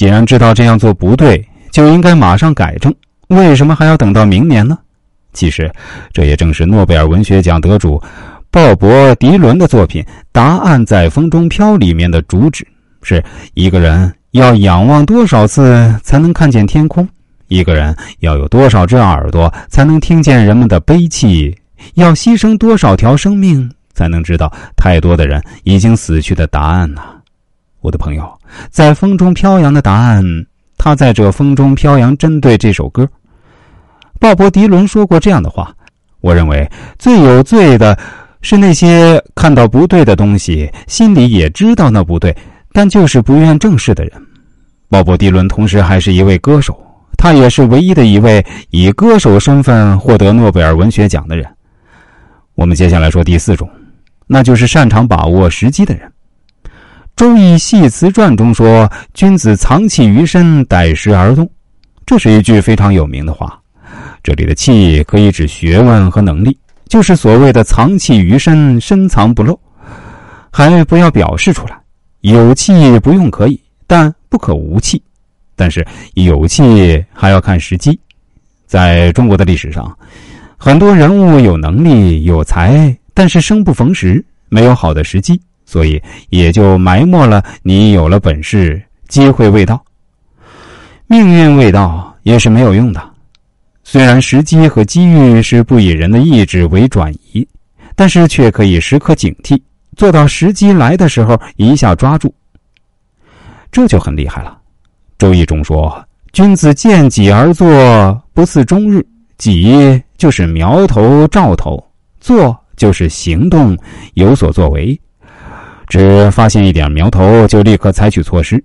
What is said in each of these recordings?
既然知道这样做不对，就应该马上改正，为什么还要等到明年呢？其实，这也正是诺贝尔文学奖得主鲍勃·迪伦的作品《答案在风中飘》里面的主旨：是一个人要仰望多少次才能看见天空？一个人要有多少只耳朵才能听见人们的悲泣？要牺牲多少条生命才能知道太多的人已经死去的答案呢？我的朋友，在风中飘扬的答案，他在这风中飘扬。针对这首歌。鲍勃·迪伦说过这样的话：“我认为最有罪的是那些看到不对的东西，心里也知道那不对，但就是不愿正视的人。”鲍勃·迪伦同时还是一位歌手，他也是唯一的一位以歌手身份获得诺贝尔文学奖的人。我们接下来说第四种，那就是擅长把握时机的人。《周易系辞传》中说：“君子藏器于身，待时而动。”这是一句非常有名的话。这里的“气”可以指学问和能力，就是所谓的“藏气于身，深藏不露”，还不要表示出来。有气不用可以，但不可无气。但是有气还要看时机。在中国的历史上，很多人物有能力有才，但是生不逢时，没有好的时机，所以也就埋没了你有了本事，机会未到，命运未到，也是没有用的。虽然时机和机遇是不以人的意志为转移，但是却可以时刻警惕，做到时机来的时候一下抓住。这就很厉害了。《周易》中说：“君子见己而作，不似终日。己就是苗头、兆头，做就是行动，有所作为。只发现一点苗头，就立刻采取措施。”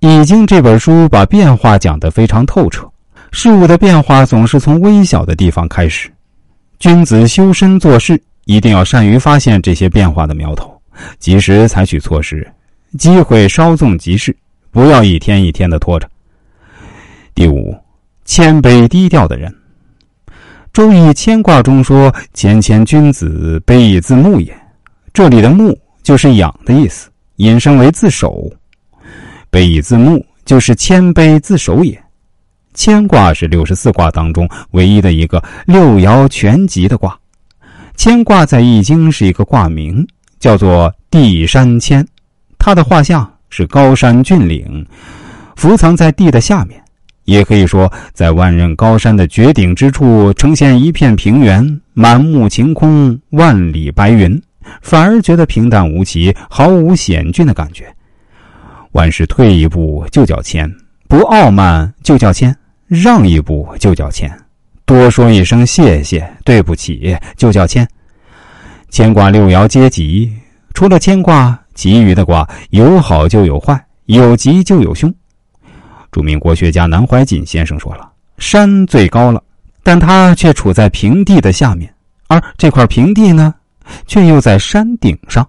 《易经》这本书把变化讲得非常透彻。事物的变化总是从微小的地方开始，君子修身做事一定要善于发现这些变化的苗头，及时采取措施。机会稍纵即逝，不要一天一天的拖着。第五，谦卑低调的人，《周易》谦卦中说：“谦谦君子，卑以自牧也。”这里的“牧”就是养的意思，引申为自守。卑以自牧就是谦卑自守也。乾卦是六十四卦当中唯一的一个六爻全集的卦。乾卦在《易经》是一个卦名，叫做地山谦。它的画像是高山峻岭，伏藏在地的下面，也可以说在万仞高山的绝顶之处，呈现一片平原，满目晴空，万里白云，反而觉得平淡无奇，毫无险峻的感觉。万事退一步就叫谦，不傲慢就叫谦。让一步就叫谦，多说一声谢谢、对不起就叫谦。牵挂六爻皆吉，除了牵挂，其余的卦有好就有坏，有吉就有凶。著名国学家南怀瑾先生说了：“山最高了，但它却处在平地的下面，而这块平地呢，却又在山顶上。